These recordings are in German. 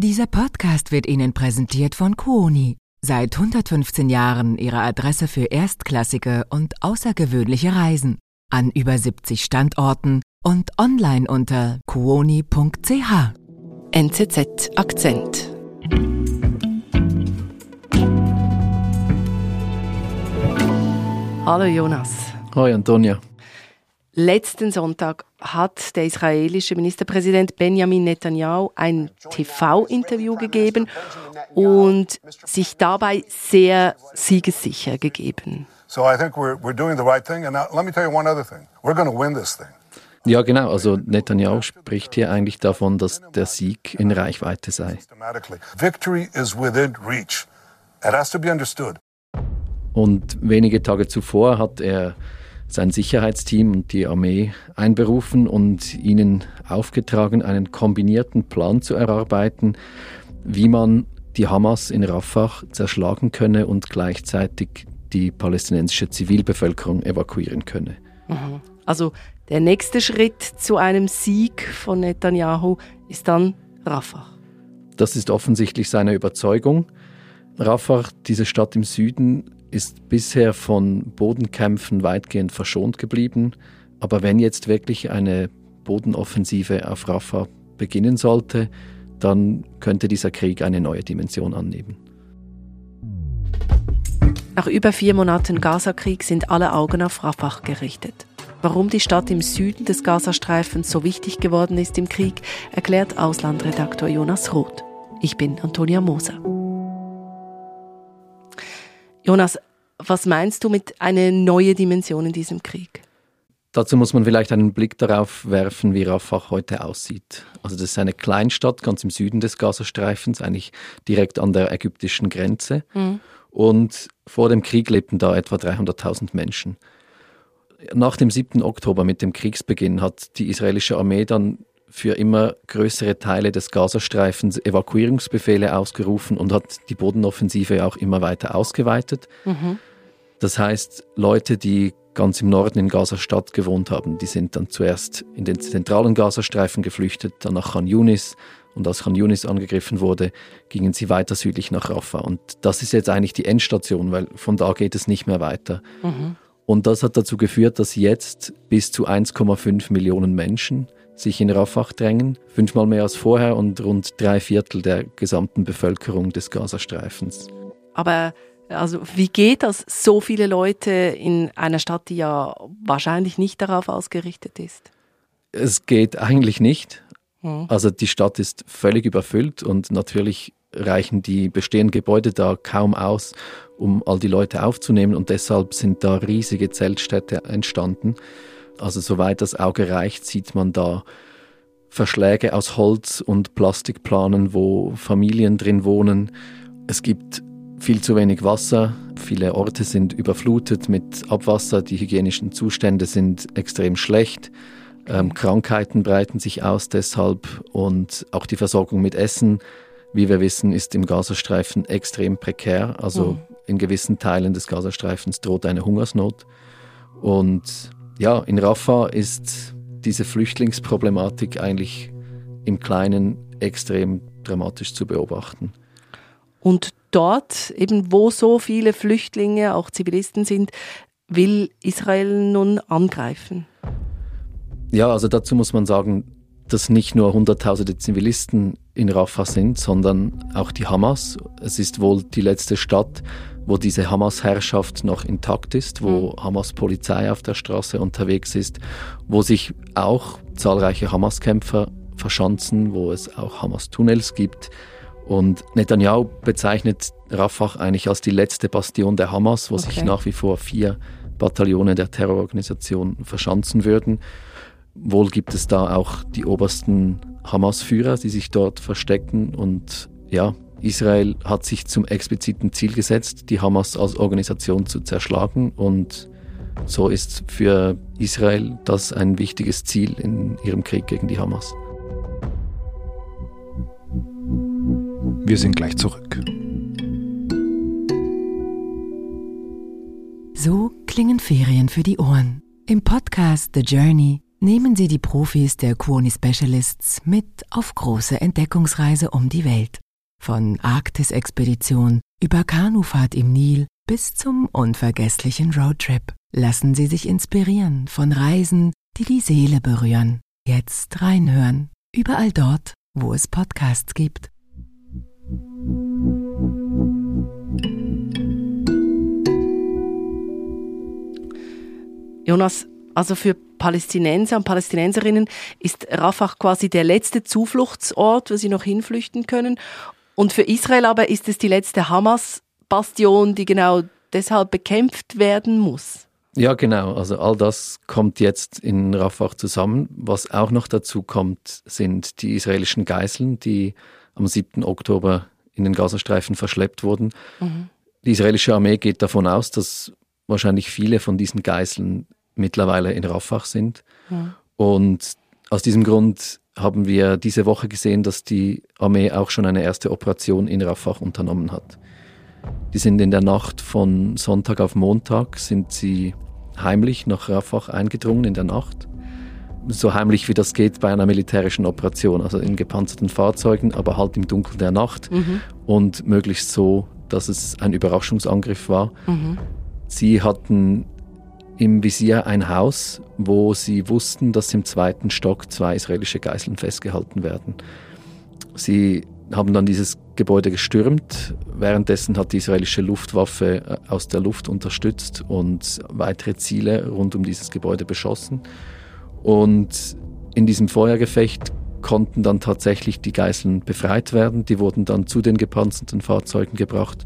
Dieser Podcast wird Ihnen präsentiert von Kuoni. Seit 115 Jahren Ihre Adresse für erstklassige und außergewöhnliche Reisen. An über 70 Standorten und online unter kuoni.ch. NZZ Akzent. Hallo Jonas. Hoi Antonia. Letzten Sonntag hat der israelische Ministerpräsident Benjamin Netanyahu ein TV-Interview gegeben und sich dabei sehr siegessicher gegeben. So I think we're, we're doing the right thing. And now, let me tell you one other thing. We're going to win this thing. Ja, genau. Also Netanyahu spricht hier eigentlich davon, dass der Sieg in Reichweite sei. Victory is within reach. It has to be understood. Und wenige Tage zuvor hat er sein Sicherheitsteam und die Armee einberufen und ihnen aufgetragen, einen kombinierten Plan zu erarbeiten, wie man die Hamas in Rafah zerschlagen könne und gleichzeitig die palästinensische Zivilbevölkerung evakuieren könne. Mhm. Also der nächste Schritt zu einem Sieg von Netanyahu ist dann Rafah. Das ist offensichtlich seine Überzeugung. Rafah, diese Stadt im Süden, ist bisher von Bodenkämpfen weitgehend verschont geblieben. Aber wenn jetzt wirklich eine Bodenoffensive auf Rafah beginnen sollte, dann könnte dieser Krieg eine neue Dimension annehmen. Nach über vier Monaten Gazakrieg sind alle Augen auf Rafah gerichtet. Warum die Stadt im Süden des Gazastreifens so wichtig geworden ist im Krieg, erklärt Auslandredaktor Jonas Roth. Ich bin Antonia Moser. Jonas, was meinst du mit einer neuen Dimension in diesem Krieg? Dazu muss man vielleicht einen Blick darauf werfen, wie Rafah heute aussieht. Also das ist eine Kleinstadt ganz im Süden des Gazastreifens, eigentlich direkt an der ägyptischen Grenze. Mhm. Und vor dem Krieg lebten da etwa 300.000 Menschen. Nach dem 7. Oktober mit dem Kriegsbeginn hat die israelische Armee dann für immer größere Teile des Gazastreifens Evakuierungsbefehle ausgerufen und hat die Bodenoffensive auch immer weiter ausgeweitet. Mhm. Das heißt, Leute, die ganz im Norden in Gaza-Stadt gewohnt haben, die sind dann zuerst in den zentralen Gazastreifen geflüchtet, dann nach Khan Yunis und als Khan Yunis angegriffen wurde, gingen sie weiter südlich nach Rafah. Und das ist jetzt eigentlich die Endstation, weil von da geht es nicht mehr weiter. Mhm. Und das hat dazu geführt, dass jetzt bis zu 1,5 Millionen Menschen sich in Rafah drängen, fünfmal mehr als vorher und rund drei Viertel der gesamten Bevölkerung des Gazastreifens. Aber also wie geht das, so viele Leute in einer Stadt, die ja wahrscheinlich nicht darauf ausgerichtet ist? Es geht eigentlich nicht. Hm. Also die Stadt ist völlig überfüllt und natürlich reichen die bestehenden Gebäude da kaum aus, um all die Leute aufzunehmen und deshalb sind da riesige Zeltstädte entstanden. Also soweit das Auge reicht, sieht man da Verschläge aus Holz und Plastikplanen, wo Familien drin wohnen. Es gibt viel zu wenig Wasser. Viele Orte sind überflutet mit Abwasser. Die hygienischen Zustände sind extrem schlecht. Ähm, Krankheiten breiten sich aus deshalb und auch die Versorgung mit Essen, wie wir wissen, ist im Gazastreifen extrem prekär. Also mhm. in gewissen Teilen des Gazastreifens droht eine Hungersnot. Und ja, in Rafah ist diese Flüchtlingsproblematik eigentlich im Kleinen extrem dramatisch zu beobachten. Und dort, eben wo so viele Flüchtlinge, auch Zivilisten sind, will Israel nun angreifen? Ja, also dazu muss man sagen, dass nicht nur Hunderttausende Zivilisten in Rafah sind, sondern auch die Hamas. Es ist wohl die letzte Stadt, wo diese Hamas-Herrschaft noch intakt ist, wo mhm. Hamas-Polizei auf der Straße unterwegs ist, wo sich auch zahlreiche Hamas-Kämpfer verschanzen, wo es auch Hamas-Tunnels gibt. Und Netanyahu bezeichnet Rafah eigentlich als die letzte Bastion der Hamas, wo okay. sich nach wie vor vier Bataillone der Terrororganisation verschanzen würden. Wohl gibt es da auch die obersten Hamas-Führer, die sich dort verstecken. Und ja, Israel hat sich zum expliziten Ziel gesetzt, die Hamas als Organisation zu zerschlagen. Und so ist für Israel das ein wichtiges Ziel in ihrem Krieg gegen die Hamas. Wir sind gleich zurück. So klingen Ferien für die Ohren. Im Podcast The Journey Nehmen Sie die Profis der Kuoni Specialists mit auf große Entdeckungsreise um die Welt. Von Arktis-Expedition über Kanufahrt im Nil bis zum unvergesslichen Roadtrip. Lassen Sie sich inspirieren von Reisen, die die Seele berühren. Jetzt reinhören. Überall dort, wo es Podcasts gibt. Jonas, also für Palästinenser und Palästinenserinnen ist Rafah quasi der letzte Zufluchtsort, wo sie noch hinflüchten können. Und für Israel aber ist es die letzte Hamas-Bastion, die genau deshalb bekämpft werden muss. Ja, genau. Also all das kommt jetzt in Rafah zusammen. Was auch noch dazu kommt, sind die israelischen Geiseln, die am 7. Oktober in den Gazastreifen verschleppt wurden. Mhm. Die israelische Armee geht davon aus, dass wahrscheinlich viele von diesen Geiseln mittlerweile in Rafah sind. Ja. Und aus diesem Grund haben wir diese Woche gesehen, dass die Armee auch schon eine erste Operation in Rafah unternommen hat. Die sind in der Nacht von Sonntag auf Montag sind sie heimlich nach Rafah eingedrungen in der Nacht. So heimlich wie das geht bei einer militärischen Operation, also in gepanzerten Fahrzeugen, aber halt im Dunkeln der Nacht mhm. und möglichst so, dass es ein Überraschungsangriff war. Mhm. Sie hatten im Visier ein Haus, wo sie wussten, dass im zweiten Stock zwei israelische Geiseln festgehalten werden. Sie haben dann dieses Gebäude gestürmt. Währenddessen hat die israelische Luftwaffe äh, aus der Luft unterstützt und weitere Ziele rund um dieses Gebäude beschossen. Und in diesem Feuergefecht konnten dann tatsächlich die Geiseln befreit werden. Die wurden dann zu den gepanzerten Fahrzeugen gebracht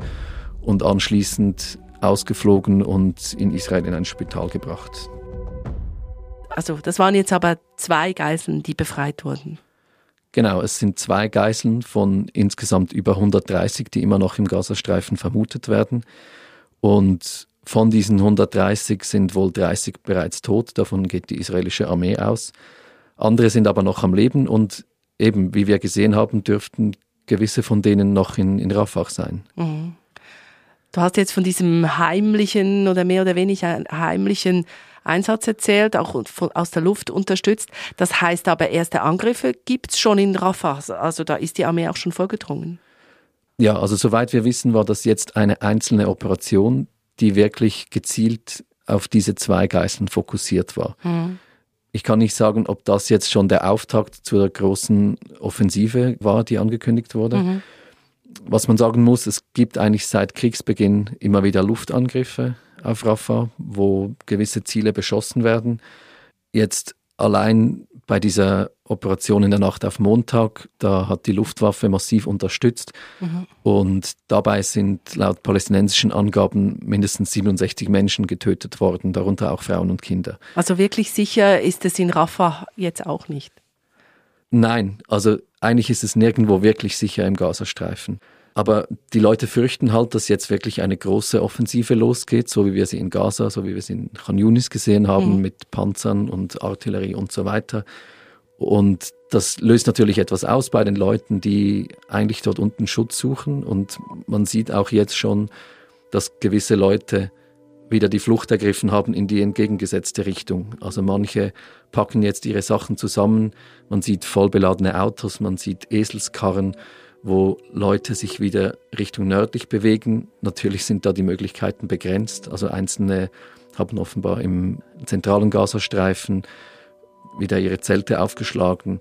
und anschließend ausgeflogen und in Israel in ein Spital gebracht. Also das waren jetzt aber zwei Geiseln, die befreit wurden. Genau, es sind zwei Geiseln von insgesamt über 130, die immer noch im Gazastreifen vermutet werden. Und von diesen 130 sind wohl 30 bereits tot, davon geht die israelische Armee aus. Andere sind aber noch am Leben und eben, wie wir gesehen haben, dürften gewisse von denen noch in, in Rafah sein. Mhm. Du hast jetzt von diesem heimlichen oder mehr oder weniger heimlichen Einsatz erzählt, auch von, aus der Luft unterstützt. Das heißt aber, erste Angriffe gibt es schon in Rafah. Also da ist die Armee auch schon vorgedrungen. Ja, also soweit wir wissen, war das jetzt eine einzelne Operation, die wirklich gezielt auf diese zwei Geiseln fokussiert war. Mhm. Ich kann nicht sagen, ob das jetzt schon der Auftakt zur großen Offensive war, die angekündigt wurde. Mhm was man sagen muss, es gibt eigentlich seit Kriegsbeginn immer wieder Luftangriffe auf Rafah, wo gewisse Ziele beschossen werden. Jetzt allein bei dieser Operation in der Nacht auf Montag, da hat die Luftwaffe massiv unterstützt mhm. und dabei sind laut palästinensischen Angaben mindestens 67 Menschen getötet worden, darunter auch Frauen und Kinder. Also wirklich sicher ist es in Rafah jetzt auch nicht? Nein, also eigentlich ist es nirgendwo wirklich sicher im Gazastreifen. Aber die Leute fürchten halt, dass jetzt wirklich eine große Offensive losgeht, so wie wir sie in Gaza, so wie wir sie in Khan Yunis gesehen haben, mhm. mit Panzern und Artillerie und so weiter. Und das löst natürlich etwas aus bei den Leuten, die eigentlich dort unten Schutz suchen. Und man sieht auch jetzt schon, dass gewisse Leute wieder die Flucht ergriffen haben in die entgegengesetzte Richtung. Also manche packen jetzt ihre Sachen zusammen, man sieht vollbeladene Autos, man sieht Eselskarren, wo Leute sich wieder Richtung nördlich bewegen. Natürlich sind da die Möglichkeiten begrenzt. Also einzelne haben offenbar im zentralen Gazastreifen wieder ihre Zelte aufgeschlagen.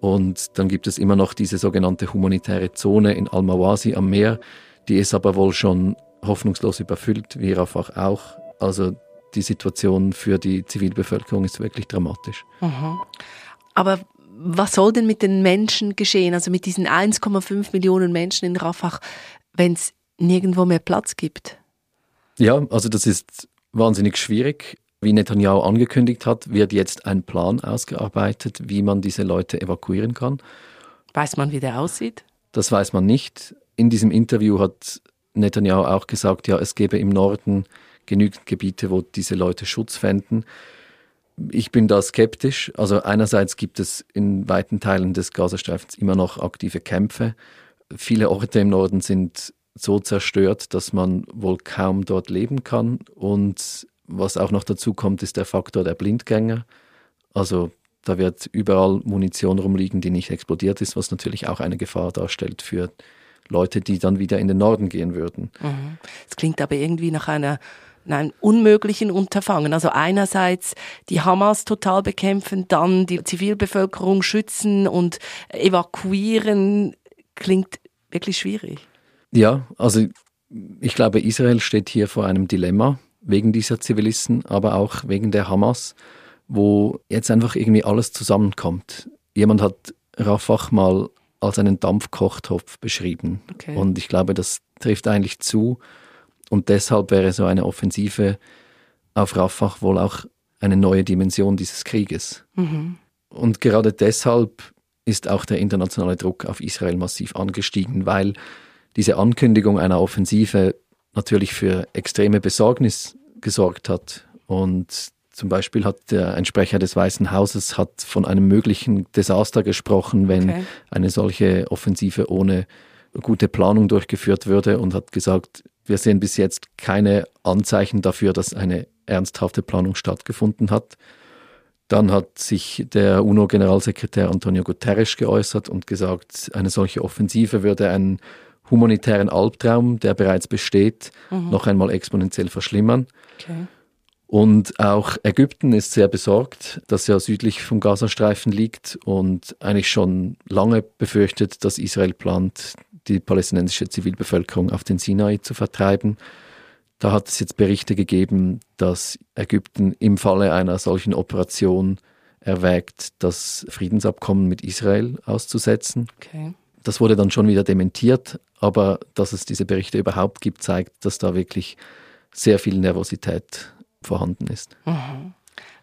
Und dann gibt es immer noch diese sogenannte humanitäre Zone in Al-Mawasi am Meer. Die ist aber wohl schon hoffnungslos überfüllt, wie Rafah auch. Also die Situation für die Zivilbevölkerung ist wirklich dramatisch. Mhm. Aber was soll denn mit den Menschen geschehen, also mit diesen 1,5 Millionen Menschen in Rafah, wenn es nirgendwo mehr Platz gibt? Ja, also das ist wahnsinnig schwierig. Wie Netanyahu angekündigt hat, wird jetzt ein Plan ausgearbeitet, wie man diese Leute evakuieren kann. Weiß man, wie der aussieht? Das weiß man nicht. In diesem Interview hat Netanyahu auch gesagt, ja, es gäbe im Norden genügend Gebiete, wo diese Leute Schutz fänden. Ich bin da skeptisch. Also einerseits gibt es in weiten Teilen des Gazastreifens immer noch aktive Kämpfe. Viele Orte im Norden sind so zerstört, dass man wohl kaum dort leben kann. Und was auch noch dazu kommt, ist der Faktor der Blindgänger. Also da wird überall Munition rumliegen, die nicht explodiert ist, was natürlich auch eine Gefahr darstellt für Leute, die dann wieder in den Norden gehen würden. Es mhm. klingt aber irgendwie nach einer einem unmöglichen Unterfangen. Also einerseits die Hamas total bekämpfen, dann die Zivilbevölkerung schützen und evakuieren, klingt wirklich schwierig. Ja, also ich glaube, Israel steht hier vor einem Dilemma wegen dieser Zivilisten, aber auch wegen der Hamas, wo jetzt einfach irgendwie alles zusammenkommt. Jemand hat Rafah mal als einen Dampfkochtopf beschrieben. Okay. Und ich glaube, das trifft eigentlich zu. Und deshalb wäre so eine Offensive auf Rafah wohl auch eine neue Dimension dieses Krieges. Mhm. Und gerade deshalb ist auch der internationale Druck auf Israel massiv angestiegen, weil diese Ankündigung einer Offensive natürlich für extreme Besorgnis gesorgt hat. Und zum Beispiel hat der, ein Sprecher des Weißen Hauses hat von einem möglichen Desaster gesprochen, wenn okay. eine solche Offensive ohne gute Planung durchgeführt würde und hat gesagt, wir sehen bis jetzt keine Anzeichen dafür, dass eine ernsthafte Planung stattgefunden hat. Dann hat sich der UNO-Generalsekretär Antonio Guterres geäußert und gesagt, eine solche Offensive würde einen humanitären Albtraum, der bereits besteht, mhm. noch einmal exponentiell verschlimmern. Okay. Und auch Ägypten ist sehr besorgt, dass ja südlich vom Gazastreifen liegt und eigentlich schon lange befürchtet, dass Israel plant, die palästinensische Zivilbevölkerung auf den Sinai zu vertreiben. Da hat es jetzt Berichte gegeben, dass Ägypten im Falle einer solchen Operation erwägt, das Friedensabkommen mit Israel auszusetzen. Okay. Das wurde dann schon wieder dementiert, aber dass es diese Berichte überhaupt gibt, zeigt, dass da wirklich sehr viel Nervosität vorhanden ist. Mhm.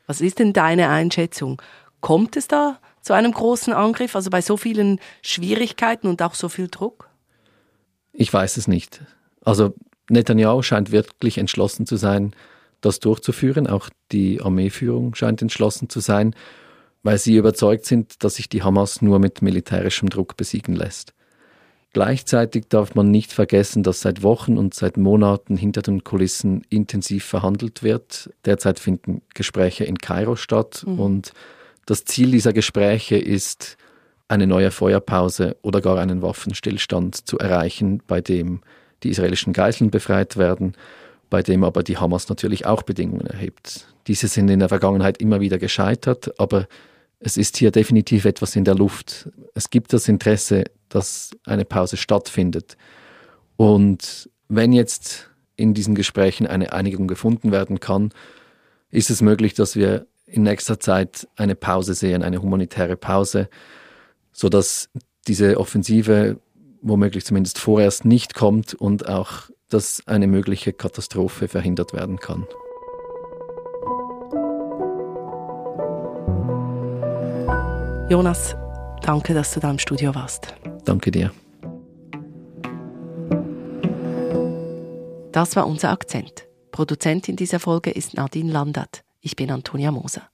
Was ist denn deine Einschätzung? Kommt es da zu einem großen Angriff, also bei so vielen Schwierigkeiten und auch so viel Druck? Ich weiß es nicht. Also Netanyahu scheint wirklich entschlossen zu sein, das durchzuführen. Auch die Armeeführung scheint entschlossen zu sein, weil sie überzeugt sind, dass sich die Hamas nur mit militärischem Druck besiegen lässt. Gleichzeitig darf man nicht vergessen, dass seit Wochen und seit Monaten hinter den Kulissen intensiv verhandelt wird. Derzeit finden Gespräche in Kairo statt mhm. und das Ziel dieser Gespräche ist, eine neue Feuerpause oder gar einen Waffenstillstand zu erreichen, bei dem die israelischen Geiseln befreit werden, bei dem aber die Hamas natürlich auch Bedingungen erhebt. Diese sind in der Vergangenheit immer wieder gescheitert, aber es ist hier definitiv etwas in der Luft. Es gibt das Interesse, dass eine Pause stattfindet. Und wenn jetzt in diesen Gesprächen eine Einigung gefunden werden kann, ist es möglich, dass wir in nächster Zeit eine Pause sehen, eine humanitäre Pause, sodass diese Offensive womöglich zumindest vorerst nicht kommt und auch, dass eine mögliche Katastrophe verhindert werden kann. Jonas, danke, dass du da im Studio warst. Danke dir. Das war unser Akzent. Produzentin dieser Folge ist Nadine Landert. Ich bin Antonia Moser.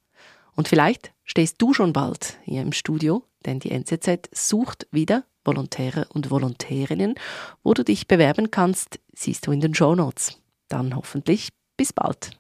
Und vielleicht stehst du schon bald hier im Studio, denn die NZZ sucht wieder Volontäre und Volontärinnen. Wo du dich bewerben kannst, siehst du in den Show Notes. Dann hoffentlich bis bald.